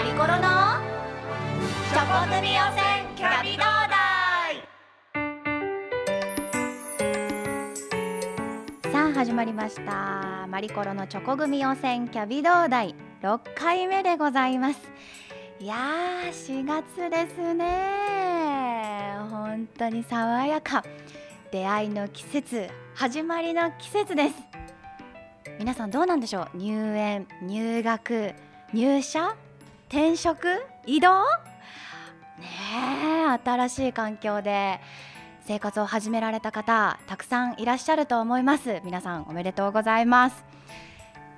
マリコロのチョコ組予選キャビドーダイさあ始まりました。マリコロのチョコ組予選キャビドーダイ6回目でございます。いやー4月ですね。本当に爽やか。出会いの季節始まりの季節です。皆さんどうなんでしょう？入園入学入社？転職？移動？ねえ新しい環境で生活を始められた方たくさんいらっしゃると思います。皆さんおめでとうございます。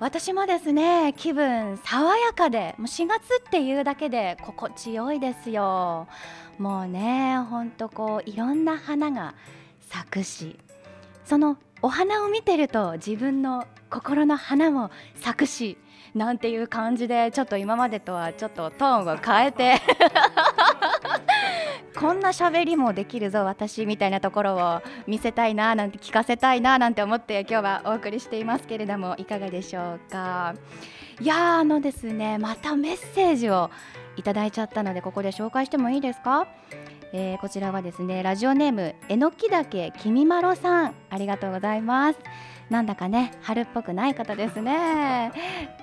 私もですね気分爽やかでもう4月っていうだけで心地よいですよ。もうねほんとこういろんな花が咲くし。そのお花を見てると自分の心の花も咲くし。なんていう感じでちょっと今までとはちょっとトーンを変えて。こんな喋りもできるぞ私みたいなところを見せたいななんて聞かせたいななんて思って今日はお送りしていますけれどもいかがでしょうか？いやあのですねまたメッセージをいただいちゃったのでここで紹介してもいいですか？えー、こちらはですねラジオネームえのきだけきみまろさん。ありがとうございます。なんだかね春っぽくない方ですね。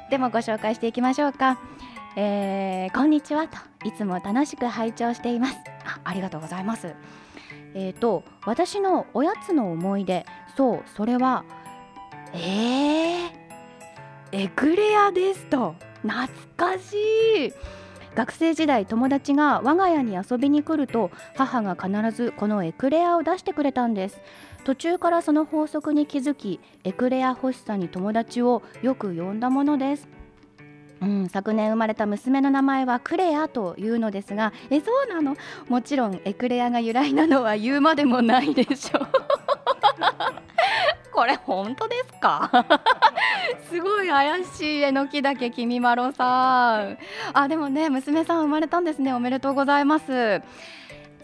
でもご紹介していきましょうか。えー、こんにちはといつも楽しく拝聴しています。あありがとうございます。えーと私のおやつの思い出。そうそれはえー、エクレアですと。懐かしい。学生時代友達が我が家に遊びに来ると母が必ずこのエクレアを出してくれたんです。途中からその法則に気づきエクレア欲しさに友達をよく呼んだものですうん、昨年生まれた娘の名前はクレアというのですがえそうなの？もちろんエクレアが由来なのは言うまでもないでしょう。これ本当ですか？すごい怪しいえのきだけきみまろさん。あでもね娘さん生まれたんですね。おめでとうございます。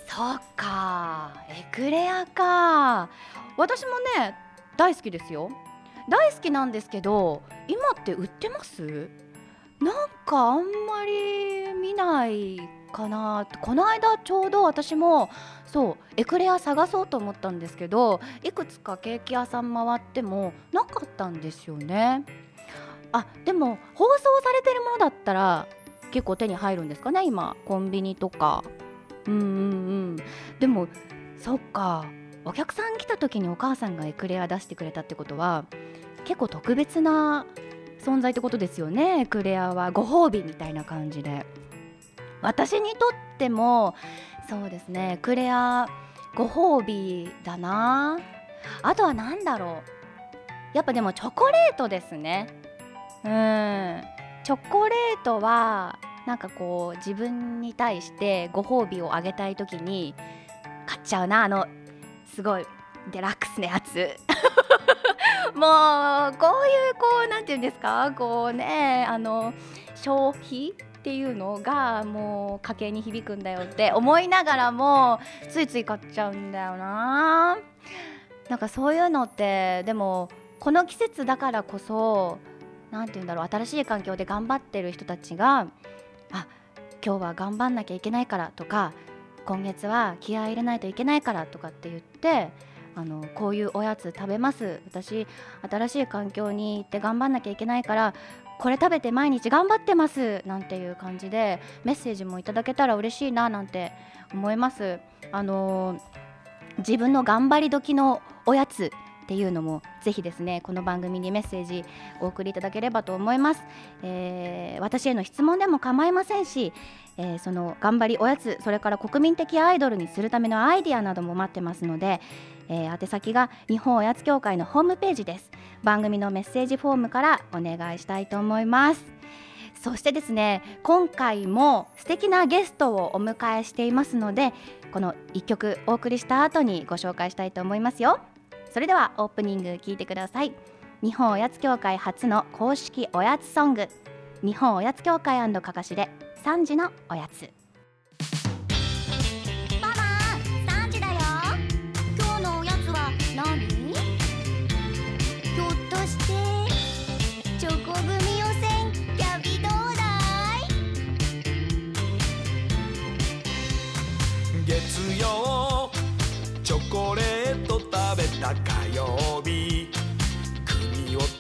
そっか。エクレアか。私もね大好きですよ。大好きなんですけど今って売ってます？なんかあんまり見ないかな。この間ちょうど私もそうエクレア探そうと思ったんですけどいくつかケーキ屋さん回ってもなかったんですよね。あでも放送されてるものだったら結構手に入るんですかね今。コンビニとか。うんうんうん。でもそっか。お客さん来た時にお母さんがエクレア出してくれたってことは結構特別な存在ってことですよねエクレアは。ご褒美みたいな感じで。私にとってもそうですねクレアご褒美だな。あとは何だろう。やっぱでもチョコレートですね。うん。チョコレートはなんかこう自分に対してご褒美をあげたい時に買っちゃうなあのすごいデラックスなやつ。もうこういうこうなんて言うんですか？こうねあの消費っていうのがもう家計に響くんだよって思いながらもついつい買っちゃうんだよな。なんかそういうのってでもこの季節だからこそ何て言うんだろう新しい環境で頑張ってる人たちがあ今日は頑張んなきゃいけないからとか今月は気合い入れないといけないからとかって言ってあのこういうおやつ食べます。私新しい環境に行って頑張んなきゃいけないからこれ食べて毎日頑張ってます。なんていう感じでメッセージもいただけたら嬉しいななんて思います。あの自分の頑張り時のおやつっていうのもぜひですねこの番組にメッセージお送りいただければと思います、えー、私への質問でも構いませんし、えー、その頑張りおやつそれから国民的アイドルにするためのアイディアなども待ってますので、えー、宛先が日本おやつ協会のホームページです。番組のメッセージフォームからお願いしたいと思います。そしてですね今回も素敵なゲストをお迎えしていますのでこの1曲お送りした後にご紹介したいと思いますよ。それではオープニング聞いてください。日本おやつ協会初の公式おやつソング。日本おやつ協会かかしで3時のおやつ。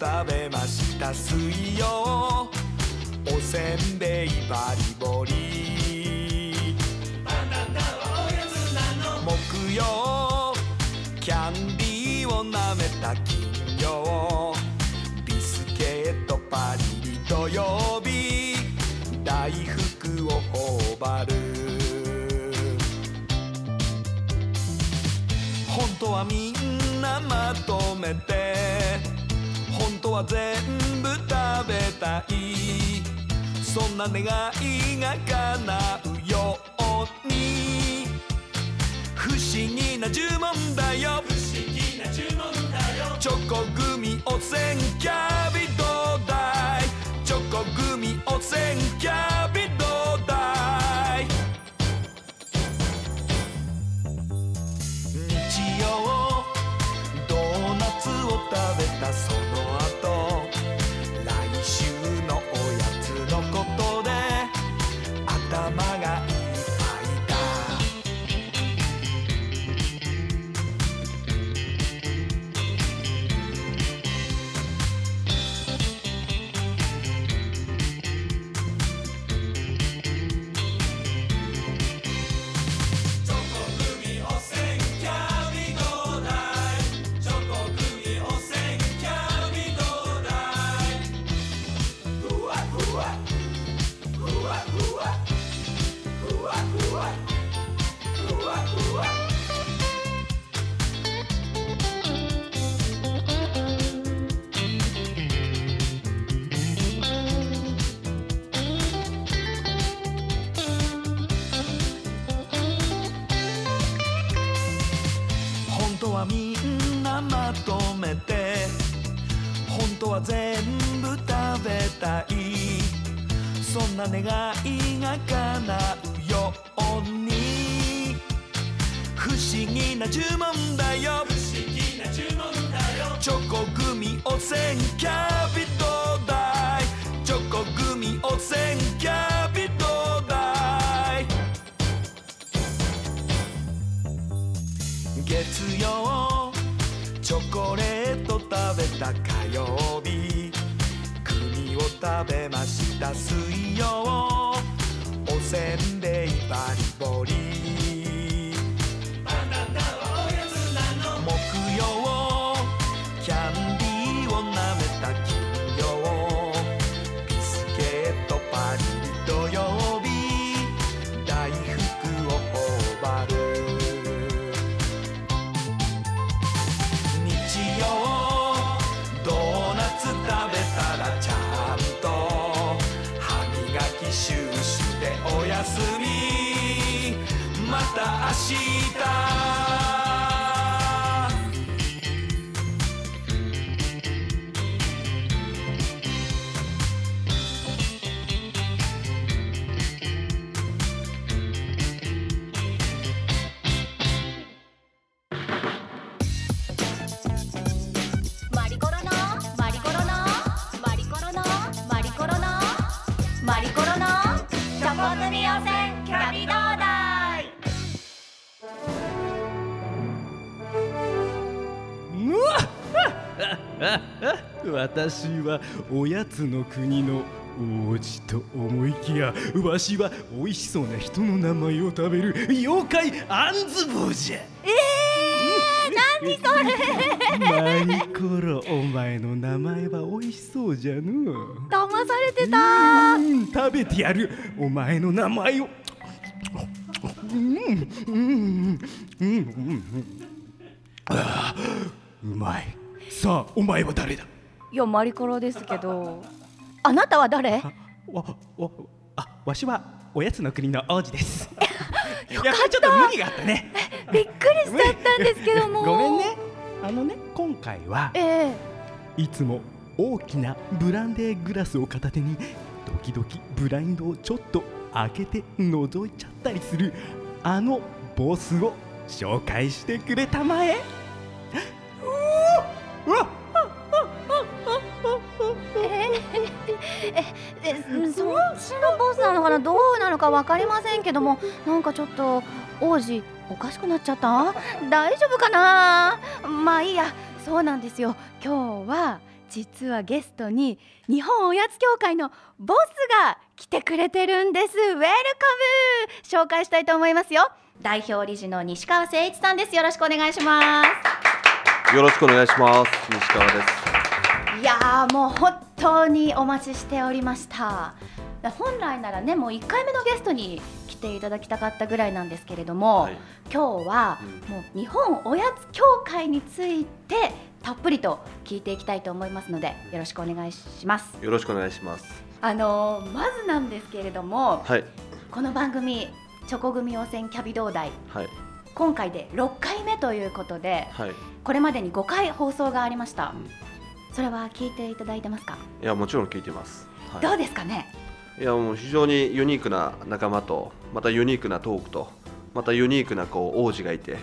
食べました。水曜。おせんべいバリボリ。木曜。キャンディーを舐めた金曜ビスケットパリリ土曜日大福を頬張る。本当はみんなまとめて。は全部食べたい。そんな願いが叶うように。不思議な呪文だよ。不思議な呪文だよ。チョコグミおせんキャビどうだいチョコグミおせんキャビ当はみんなまとめて本当は全部食べたい。そんな願いが叶うように。不思議な呪文だよ。不思議な呪文だよチョコグミおせんキャビどうだいチョコグミおせんキャビ食べました。水曜。おせんべいバリボリ。た私はおやつの国の王子と思いきやわしは美味しそうな人の名前を食べる妖怪アンズボウじゃ。えー、何それマリコロお前の名前は美味しそうじゃの。騙されてた。うん食べてやるお前の名前を。うんうんうんうん。うんああうまい。さあお前は誰だ？いやマリコロですけど。あなたは誰？あわわあわしはおやつの国の王子です。よかった。やちょっと無理があったね。びっくりしちゃったんですけども。ごめんね。あのね今回はええ。いつも大きなブランデーグラスを片手にドキドキブラインドをちょっと開けて覗いちゃったりするあのボスを紹介してくれたまえ。うわえそそのボスなのかな？どうなのかわかりませんけどもなんかちょっと王子おかしくなっちゃった？大丈夫かな？まあいいやそうなんですよ。今日は実はゲストに日本おやつ協会のボスが来てくれてるんです。ウェルカム！紹介したいと思いますよ。代表理事の西川誠一さんです。よろしくお願いします。よろしくお願いします。西川です。いやーもう本当にお待ちしておりましただ本来ならねもう1回目のゲストに来ていただきたかったぐらいなんですけれども、はい今日はうんもう日本おやつ協会についてたっぷりと聞いていきたいと思いますのでよろしくお願いしますよろしくお願いします。あのーまずなんですけれどもはい。この番組チョコ組汚染キャビ同大はい。今回で6回目ということではい。これまでに5回放送がありました、うんそれは聞いていただいてますか、いや、もちろん聞いてます。どはうですかね？い。いや、もう非常にユニークな仲間と、またユニークなトークと。またユニークなこう王子がいて、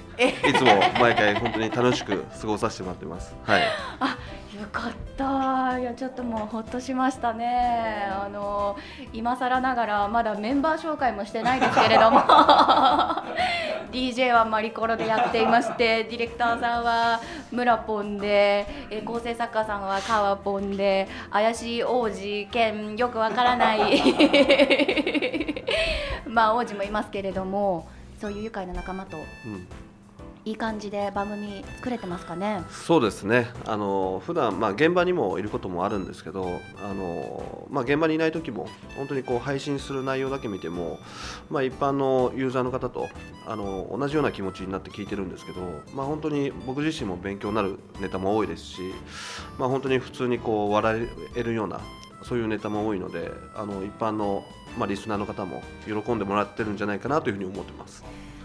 いつも毎回本当に楽しく過ごさせてもらってます。はい。あよかった。いやちょっともうほっとしましたね。あの今更ながらまだメンバー紹介もしてないですけれども。DJ はマリコロでやっていましてディレクターさんは村ポンでえ構成作家さんはカワポンで怪しい王子兼よくわからない。まあ王子もいますけれどもそういう愉快な仲間とうん。いい感じで番組作れてますかね？そうですね。あの普段まあ現場にもいることもあるんですけど、あのまあ現場にいない時も本当にこう配信する内容だけ見ても、まあ一般のユーザーの方とあの同じような気持ちになって聞いてるんですけど、まあ本当に僕自身も勉強になるネタも多いですし、まあ本当に普通にこう笑えるようなそういうネタも多いので、あの一般のまあリスナーの方も喜んでもらってるんじゃないかなというふうに思ってます。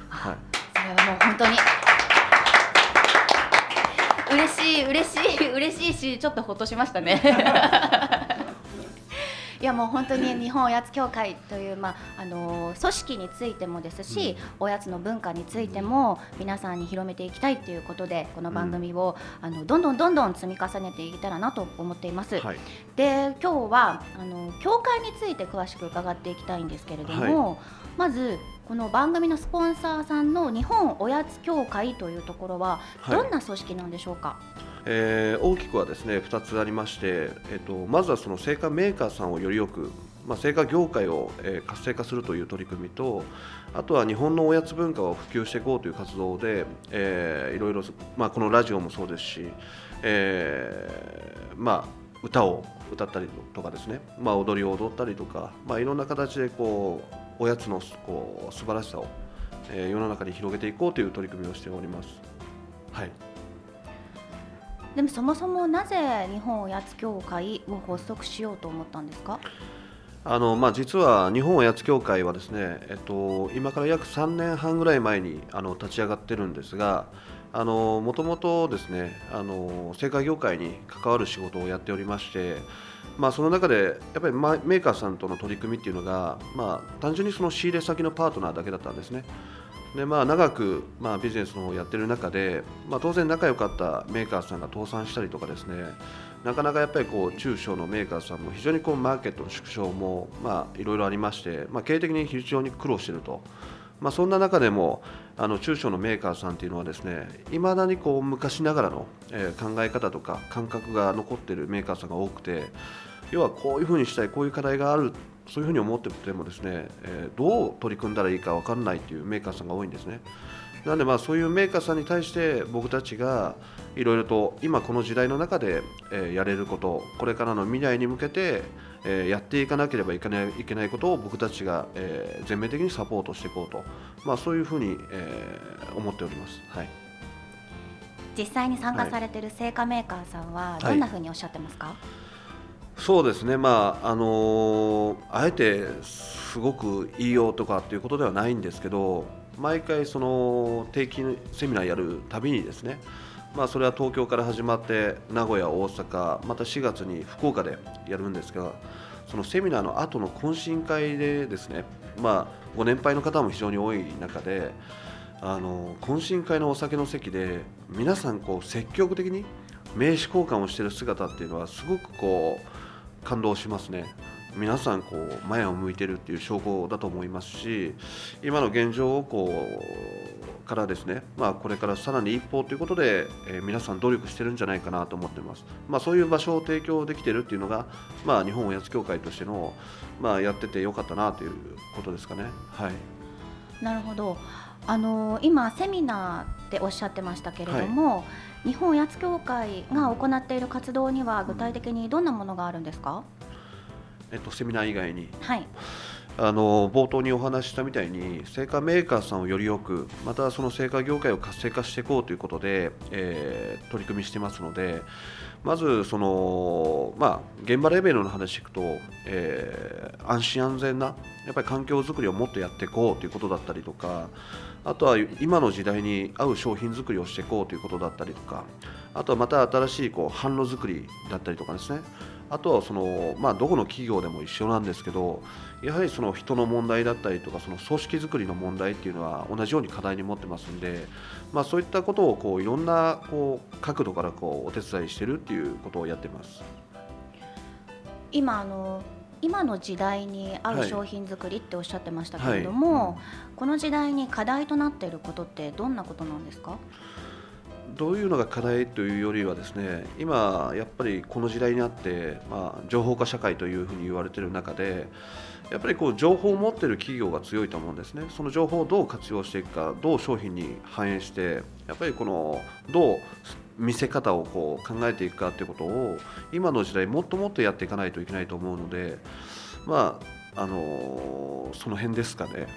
はい。それはもう本当に嬉しい嬉しい 嬉しいしちょっとほっとしましたね いやもう本当に日本おやつ協会という、まあ、あの組織についてもですし、おやつの文化についても皆さんに広めていきたいということでこの番組を、あのどんどんどんどん積み重ねていけたらなと思っています。はい。で今日はあの協会について詳しく伺っていきたいんですけれども、まずこの番組のスポンサーさんの日本おやつ協会というところははいどんな組織なんでしょうか？えー大きくはですね2つありまして、えっとまずはその製菓メーカーさんをよりよく、まあ、製菓業界を、えー活性化するという取り組みとあとは日本のおやつ文化を普及していこうという活動で、えーいろいろ、まあ、このラジオもそうですし、えーまあ、歌を歌ったりとかですね、まあ、踊りを踊ったりとか、まあ、いろんな形でこうおやつのこう素晴らしさを、えー世の中に広げていこうという取り組みをしております。はいでもそもそもなぜ日本おやつ協会を発足しようと思ったんですか？あのまあ、実は日本おやつ協会はですね、えっと、今から約3年半ぐらい前にあの立ち上がってるんですがもともとですねあの製菓業界に関わる仕事をやっておりまして、まあ、その中でやっぱりメーカーさんとの取り組みっていうのが、まあ、単純にその仕入れ先のパートナーだけだったんですね。でまあ、長く、まあ、ビジネスをやってる中で、まあ、当然仲良かったメーカーさんが倒産したりとかですねなかなかやっぱりこう中小のメーカーさんも非常にこうマーケットの縮小もいろいろありまして、まあ、経営的に非常に苦労していると、まあ、そんな中でもあの中小のメーカーさんというのはですねいまだにこう昔ながらの、えー考え方とか感覚が残っているメーカーさんが多くて要はこういうふうにしたいこういう課題があるそういうふうに思っててもですね、えーどう取り組んだらいいか分からないというメーカーさんが多いんですね。なのでまあそういうメーカーさんに対して僕たちがいろいろと今この時代の中で、えやれることこれからの未来に向けて、えーやっていかなければいけないいけないことを僕たちが、えー全面的にサポートしていこうと、まあ、そういうふうに、えー思っております。はい実際に参加されている製菓メーカーさんはどんなふうにおっしゃってますか？そうですね、まああのーあえてすごくいいよとかっていうことではないんですけど毎回その定期セミナーやるたびにですね、まあ、それは東京から始まって名古屋、大阪また4月に福岡でやるんですがそのセミナーの後の懇親会でですね、まあ、ご年配の方も非常に多い中であの懇親会のお酒の席で皆さんこう積極的に名刺交換をしている姿っていうのはすごくこう感動しますね。皆さんこう前を向いてるっていう証拠だと思いますし今の現状をこうからですね、まあ、これからさらに一歩ということで、えー皆さん努力してるんじゃないかなと思ってます、まあ、そういう場所を提供できてるっていうのが、まあ、日本おやつ協会としての、まあ、やっててよかったなということですかね。はい。なるほど。あの今セミナーっておっしゃってましたけれども、日本おやつ協会が行っている活動には具体的にどんなものがあるんですか、えっと、セミナー以外に。はいあの冒頭にお話ししたみたいに製菓メーカーさんをよりよくまたその製菓業界を活性化していこうということで、えー取り組みしてますのでまずその、まあ、現場レベルの話いくと、えー安心安全なやっぱり環境づくりをもっとやっていこうということだったりとかあとは今の時代に合う商品作りをしていこうということだったりとかあとはまた新しいこう販路作りだったりとかですね。あとはその、まあ、どこの企業でも一緒なんですけどやはりその人の問題だったりとかその組織作りの問題っていうのは同じように課題に持ってますんで、まあ、そういったことをこういろんなこう角度からこうお手伝いしてるっていうことをやってます。今あの今の時代に合はい。う商品作りっておっしゃってましたけれども、はい。この時代に課題となっていることってどんなことなんですか？どういうのが課題というよりはですね今やっぱりこの時代にあって、まあ、情報化社会というふうに言われている中でやっぱりこう情報を持っている企業が強いと思うんですねその情報をどう活用していくかどう商品に反映してやっぱりこのどう見せ方をこう考えていくかということを今の時代もっともっとやっていかないといけないと思うのでまああのその辺ですかね。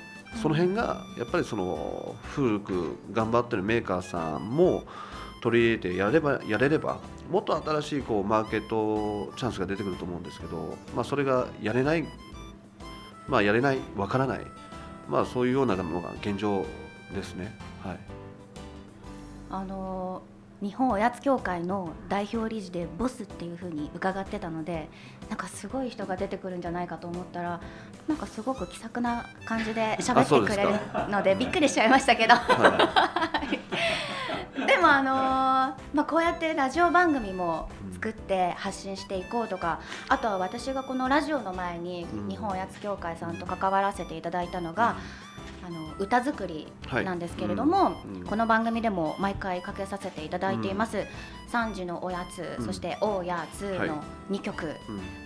その辺がやっぱりその古く頑張ってるメーカーさんも取り入れてやればやれればもっと新しいこうマーケットチャンスが出てくると思うんですけど、まあ、それがやれない、まあ、やれないわからない、まあ、そういうようなのが現状ですね。はいあの日本おやつ協会の代表理事でボスっていうふうに伺ってたのでなんかすごい人が出てくるんじゃないかと思ったらなんかすごく気さくな感じで喋ってくれるかのでびっくりしちゃいましたけど。はでもあのーまあ、こうやってラジオ番組も作って発信していこうとかあとは私がこのラジオの前にうん日本おやつ協会さんと関わらせていただいたのが、あの歌作りなんですけれども、はいうん。この番組でも毎回かけさせていただいています「3時のおやつ」うん。そして「おやつ」はい。の2曲、うん。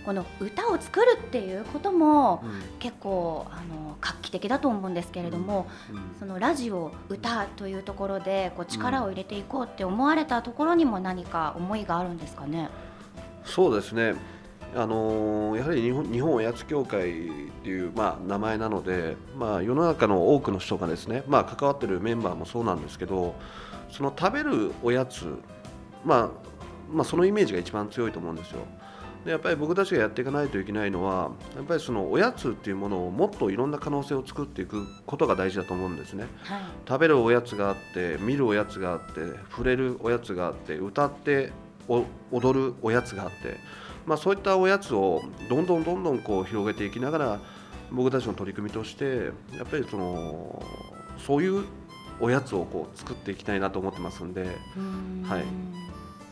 この歌を作るっていうこともうん。結構あの画期的だと思うんですけれども、うん。そのラジオ歌というところでこう力を入れていこうって思われたところにも何か思いがあるんですかね？そうですね、あのーやはり日本日本おやつ協会っていう、まあ、名前なので、まあ、世の中の多くの人がですね、まあ、関わってるメンバーもそうなんですけどその食べるおやつ、まあまあ、そのイメージが一番強いと思うんですよ。でやっぱり僕たちがやっていかないといけないのはやっぱりそのおやつっていうものをもっといろんな可能性を作っていくことが大事だと思うんですね。はい、食べるおやつがあって見るおやつがあって触れるおやつがあって歌ってお踊るおやつがあって、まあ、そういったおやつをどんどんどんどんこう広げていきながら僕たちの取り組みとしてやっぱりそのそういうおやつをこう作っていきたいなと思ってますんで、はい。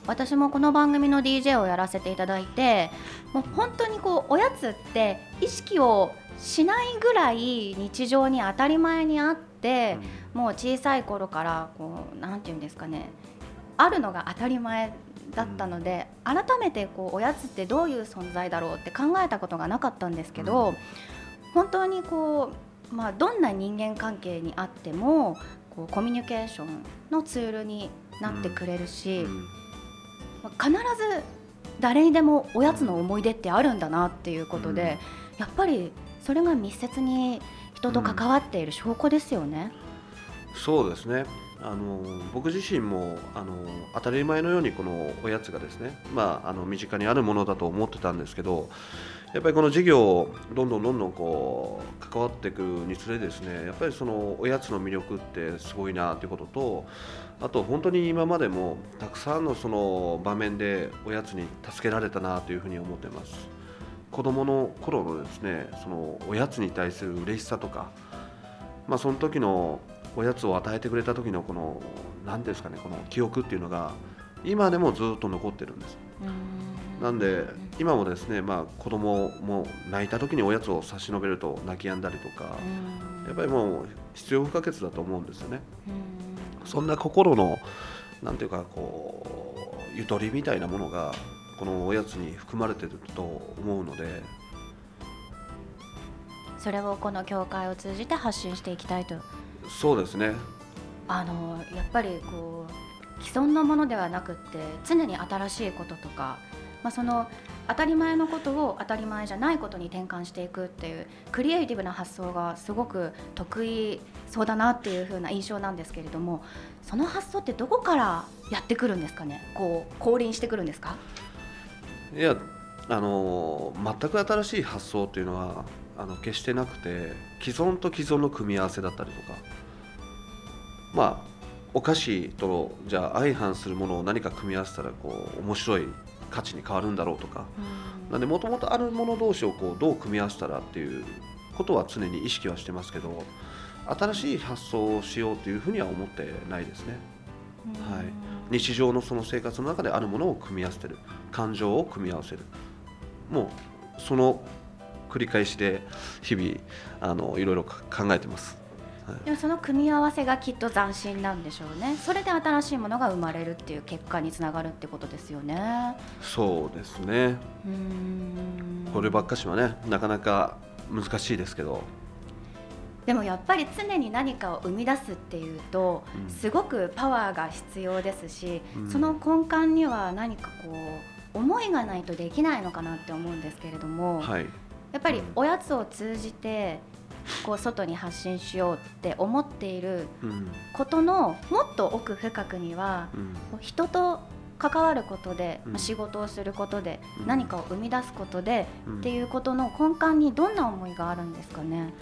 私もこの番組の DJ をやらせていただいてもう本当にこうおやつって意識をしないぐらい日常に当たり前にあって、もう小さい頃からこうなんていうんですかねあるのが当たり前だったので、改めてこうおやつってどういう存在だろうって考えたことがなかったんですけど、うん。本当にこう、まあ、どんな人間関係にあってもこうコミュニケーションのツールになってくれるし、うんまあ必ず誰にでもおやつの思い出ってあるんだなっていうことで、やっぱりそれが密接に人と関わっている証拠ですよね。そうですねあの僕自身もあの当たり前のようにこのおやつがですね、まあ、あの身近にあるものだと思ってたんですけどやっぱりこの事業をどんどんどんどんこう関わっていくにつれですねやっぱりそのおやつの魅力ってすごいなということとあと本当に今までもたくさんのその場面でおやつに助けられたなというふうに思ってます。子供の頃のですねそのおやつに対する嬉しさとかまあその時のおやつを与えてくれた時のこの何ですかねこの記憶っていうのが今でもずっと残ってるんです。うん。なんで今もですね、まあ、子供も泣いた時におやつを差し伸べると泣き止んだりとか、うん。やっぱりもう必要不可欠だと思うんですよね。うん。そんな心のなんていうかこうゆとりみたいなものがこのおやつに含まれてると思うのでそれをこの教会を通じて発信していきたいとそうですね。あのやっぱりこう既存のものではなくって常に新しいこととか、まあ、その当たり前のことを当たり前じゃないことに転換していくっていうクリエイティブな発想がすごく得意そうだなっていう風な印象なんですけれどもその発想ってどこからやってくるんですかね？こう降臨してくるんですか？いやあの全く新しい発想というのはあの決してなくて既存と既存の組み合わせだったりとかまあお菓子とじゃあ相反するものを何か組み合わせたらこう面白い価値に変わるんだろうとかなんでもともとあるもの同士をこうどう組み合わせたらっていうことは常に意識はしてますけど新しい発想をしようというふうには思ってないですね。はい。日常のその生活の中であるものを組み合わせてる。感情を組み合わせるもうその繰り返しで日々あのいろいろか考えてます。でもその組み合わせがきっと斬新なんでしょうね。それで新しいものが生まれるっていう結果につながるってことですよね。そうですね。うーん。こればっかしはねなかなか難しいですけど。でもやっぱり常に何かを生み出すっていうと、うん。すごくパワーが必要ですし、うん。その根幹には何かこう思いがないとできないのかなって思うんですけれども、はい。やっぱりおやつを通じてこう外に発信しようって思っているうん。ことのもっと奥深くにはうん。人と関わることで、うん。まあ仕事をすることで、うん。何かを生み出すことで、うん。っていうことの根幹にどんな思いがあるんですかね？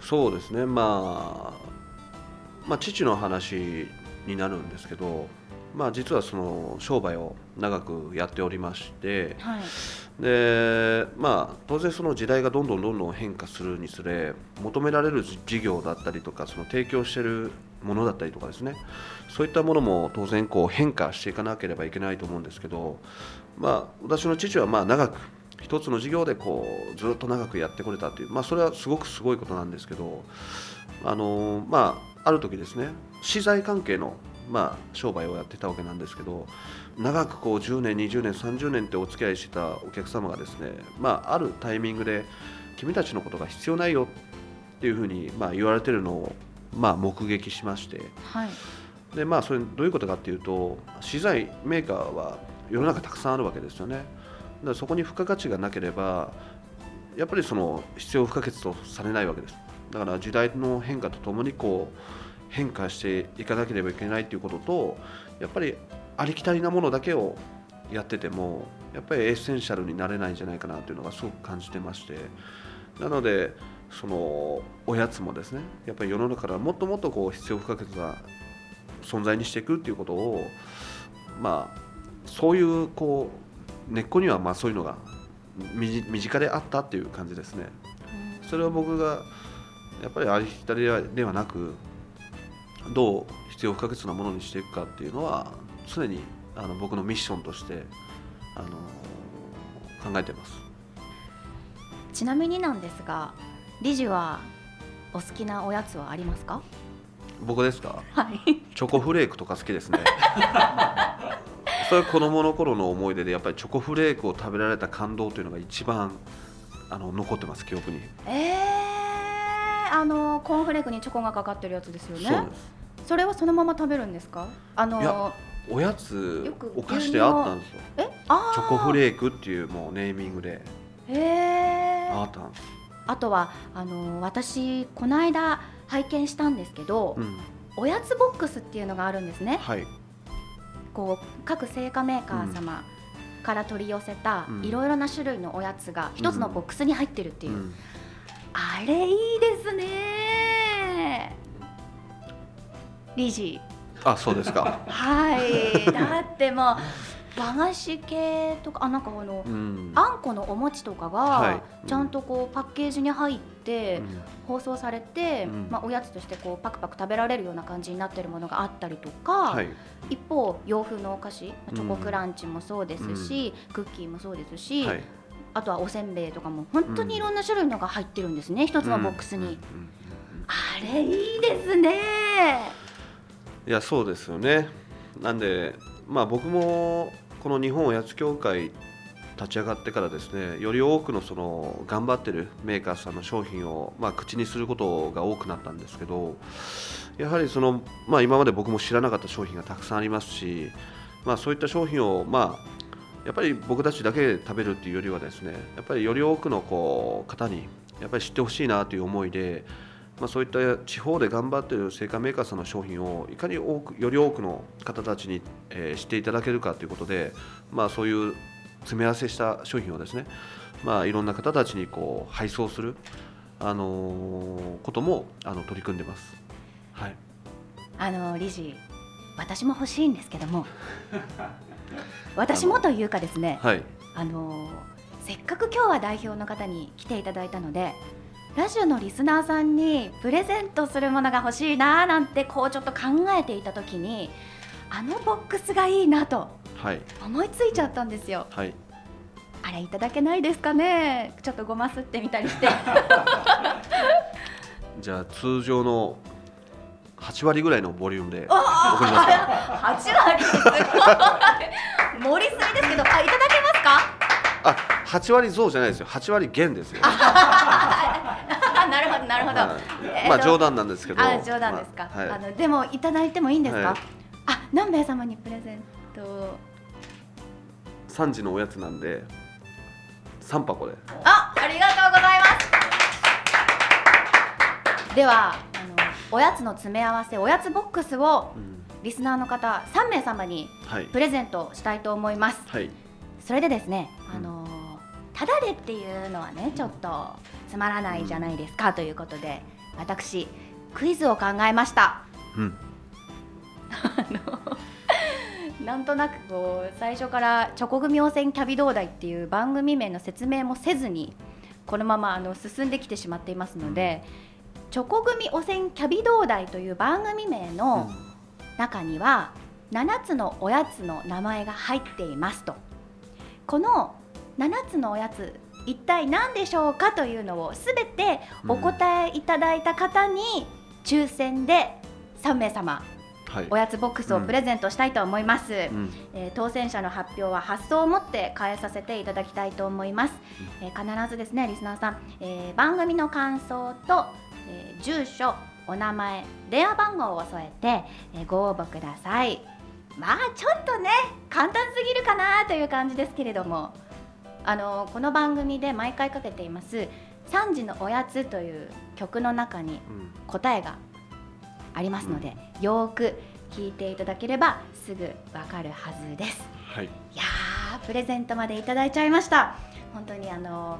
そうですね、まあ、まあ父の話になるんですけど、まあ、実はその商売を長くやっておりましてはい。で、まあ、当然その時代がどんどんどんどん変化するにつれ求められる事業だったりとかその提供しているものだったりとかですね。そういったものも当然こう変化していかなければいけないと思うんですけど、まあ、私の父はまあ長く一つの事業でこうずっと長くやってこれたという、まあ、それはすごくすごいことなんですけどあの、まあ、ある時ですね資材関係の、まあ、商売をやってたわけなんですけど長くこう10年20年30年ってお付き合いしてたお客様がですね、まあ、あるタイミングで君たちのことが必要ないよっていうふうに、まあ、言われてるのを、まあ、目撃しましてはい。で、まあ、それどういうことかっていうと資材メーカーは世の中たくさんあるわけですよね。だからそこに付加価値がなければやっぱりその必要不可欠とされないわけです。だから時代の変化とともにこう変化していかなければいけないということとやっぱりありきたりなものだけをやっててもやっぱりエッセンシャルになれないんじゃないかなというのがすごく感じてましてなのでそのおやつもですねやっぱり世の中からもっともっとこう必要不可欠な存在にしていくっていうことをまあそういうこう根っこにはまあそういうのが身近であったっていう感じですね。それを僕がやっぱりありきたりではなくどう必要不可欠なものにしていくかっていうのは常にあの僕のミッションとしてあの考えてます。ちなみになんですが理事はお好きなおやつはありますか？僕ですか？はいチョコフレークとか好きですね。それは子供の頃の思い出でやっぱりチョコフレークを食べられた感動というのが一番あの残ってます記憶に。えー、あのコーンフレークにチョコがかかってるやつですよね。そうです。それはそのまま食べるんですか？あのおやつよくお菓子であったんですよ。え？あチョコフーレークっていうもうネーミングで。えー。あったんです。あとはあの私この間拝見したんですけど、うん、おやつボックスっていうのがあるんですね。はい。こう各製菓メーカー様から取り寄せたうん。いろいろな種類のおやつが一つのボックスに入ってるっていう、うんあれいいですね。理事あ、そうですか。はい。だってもう和菓子系とかあなんかあのうん。あんこのお餅とかはい。がちゃんとこうパッケージに入って、うん。放送されて、うん。まあ、おやつとしてこうパクパク食べられるような感じになってるものがあったりとか、はい。一方洋風のお菓子まあチョコクランチもそうですし、クッキーもそうですし、はいあとはおせんべいとかも本当にいろんな種類のが入ってるんですね、一つのボックスに、うんうんうん。あれいいですね。いやそうですよね。なんでまあ僕もこの日本おやつ協会立ち上がってからですねより多くのその頑張ってるメーカーさんの商品を、まあ、口にすることが多くなったんですけどやはりその、まあ、今まで僕も知らなかった商品がたくさんありますし、まあ、そういった商品を、まあ、やっぱり僕たちだけで食べるっていうよりはですねやっぱりより多くのこう方にやっぱり知ってほしいなという思いで、まあ、そういった地方で頑張っている製菓メーカーさんの商品をいかに多くより多くの方たちに、えー知っていただけるかということで、まあ、そういう詰め合わせした商品をですね、まあ、いろんな方たちにこう配送する、あのーこともあの取り組んでます。はいあの理事私も欲しいんですけども 私もというかですねはい。あのせっかく今日は代表の方に来ていただいたのでラジオのリスナーさんにプレゼントするものが欲しいなーなんてこうちょっと考えていた時にあのボックスがいいなとはい。思いついちゃったんですよ。はい。あれいただけないですかね？ちょっとごますってみたりして。じゃあ通常の8割ぐらいのボリュームで送りますか8割すごい。盛りすぎですけどあいただけますか？あ8割増じゃないですよ。8割減ですよ、なるほどなるほど、はい。えーとまあ冗談なんですけど。あ冗談ですか、まあはい。あのでもいただいてもいいんですか、はい。あ何名様にプレゼント？を3時のおやつなんで3箱で。あありがとうございます。ではおやつの詰め合わせおやつボックスをうん。リスナーの方3名様にはい。プレゼントしたいと思います。はい。それでですね、うん。あのただでっていうのはねちょっとつまらないじゃないですかということで私クイズを考えました。うん。なんとなくこう最初からチョコ組汚染キャビ同大っていう番組名の説明もせずにこのままあの進んできてしまっていますので、チョコ組汚染キャビ同大という番組名の中には7つのおやつの名前が入っていますと。この7つのおやつ一体何でしょうかというのをすべてお答えいただいた方に抽選で3名様はい。おやつボックスをプレゼントしたいと思います、うん。えー当選者の発表は発送をもって変えさせていただきたいと思います、えー必ずですねリスナーさん、えー番組の感想と、えー住所お名前電話番号を添えて、えーご応募ください。まあちょっとね簡単すぎるかなという感じですけれども。あのこの番組で毎回かけています3時のおやつという曲の中にうん。答えがありますので、よーく聞いていただければすぐわかるはずです。はい。いやープレゼントまでいただいちゃいました。本当にあの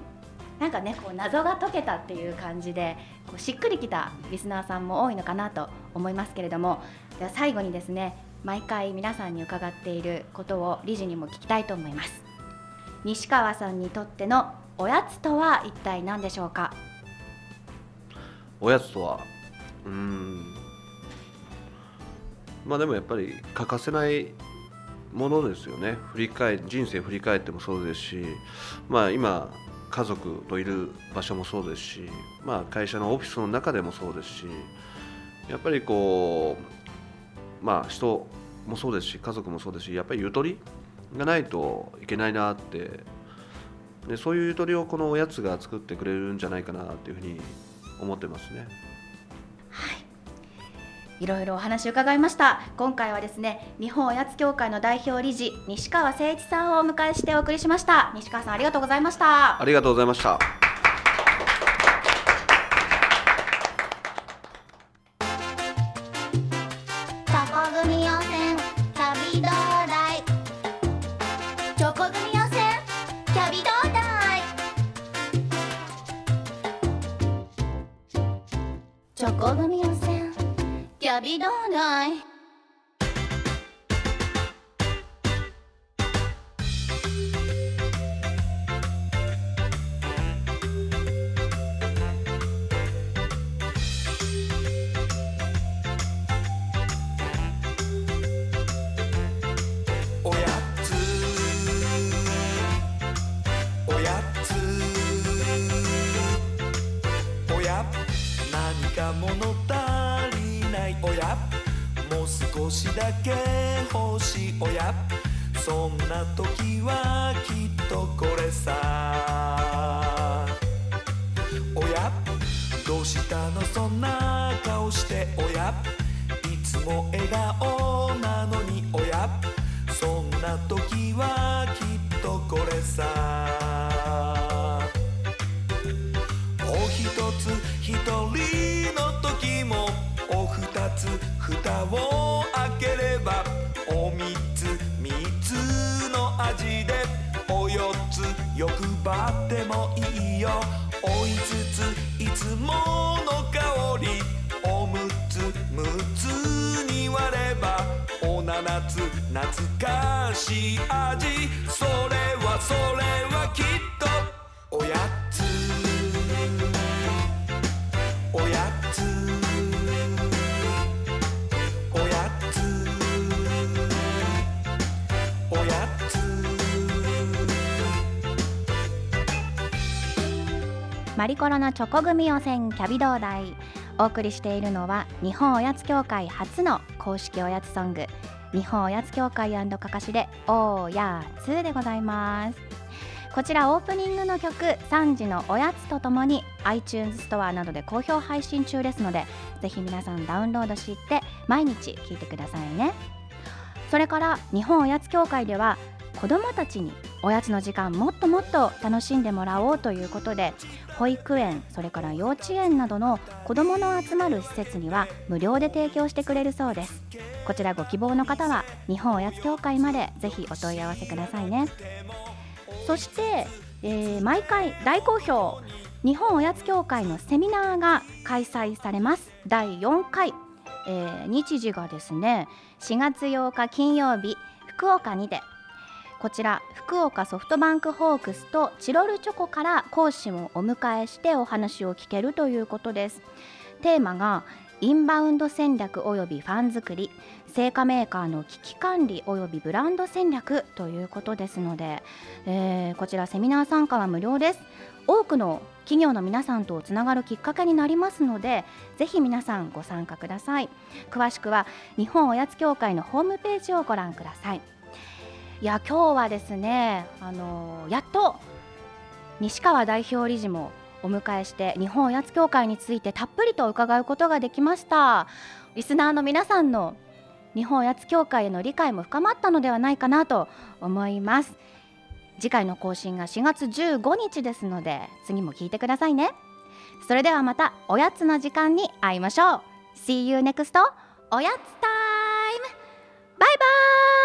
なんかねこう謎が解けたっていう感じでこうしっくりきたリスナーさんも多いのかなと思いますけれどもでは最後にですね毎回皆さんに伺っていることを理事にも聞きたいと思います。西川さんにとってのおやつとは一体何でしょうか？おやつとは？うん。まあでもやっぱり欠かせないものですよね。振り返人生振り返ってもそうですしまあ今家族といる場所もそうですしまあ会社のオフィスの中でもそうですしやっぱりこうまあ人もそうですし家族もそうですしやっぱりゆとりがないといけないなってでそういうゆとりをこのおやつが作ってくれるんじゃないかなっていうふうに思ってますね。いいろいろお話を伺いました。今回はですね日本おやつ協会の代表理事西川誠一さんをお迎えしてお送りしました。西川さんありがとうございました。ありがとうございました。キャビや。そんな時はきっとこれさ。おや。どうしたのそんな顔しておや。いつも笑顔なのにおや。そんな時はきっとこれさ。張ってもいいよ。追いつついつもの香り。おむつむつに割ればおななつ懐かしい味。それはそれはきっとマリコロのチョコ組予選キャビ同大。お送りしているのは日本おやつ協会初の公式おやつソング。日本おやつ協会かかしでおやつでございます。こちらオープニングの曲3時のおやつとともに iTunes ストアなどで好評配信中ですのでぜひ皆さんダウンロードして毎日聴いてくださいね。それから日本おやつ協会では子どもたちにおやつの時間もっともっと楽しんでもらおうということで保育園それから幼稚園などの子どもの集まる施設には無料で提供してくれるそうです。こちらご希望の方は日本おやつ協会までぜひお問い合わせくださいね。そして、えー毎回大好評日本おやつ協会のセミナーが開催されます。第4回、えー日時がですね4月8日金曜日福岡にてこちら福岡ソフトバンクホークスとチロルチョコから講師をお迎えしてお話を聞けるということです。テーマがインバウンド戦略およびファン作り製菓メーカーの危機管理およびブランド戦略ということですので、えーこちらセミナー参加は無料です。多くの企業の皆さんとつながるきっかけになりますのでぜひ皆さんご参加ください。詳しくは日本おやつ協会のホームページをご覧ください。いや今日はですねあのやっと西川代表理事もお迎えして日本おやつ協会についてたっぷりと伺うことができました。リスナーの皆さんの日本おやつ協会への理解も深まったのではないかなと思います。次回の更新が4月15日ですので次も聞いてくださいね。それではまたおやつの時間に会いましょう。See you next おやつタイム。バイバイ。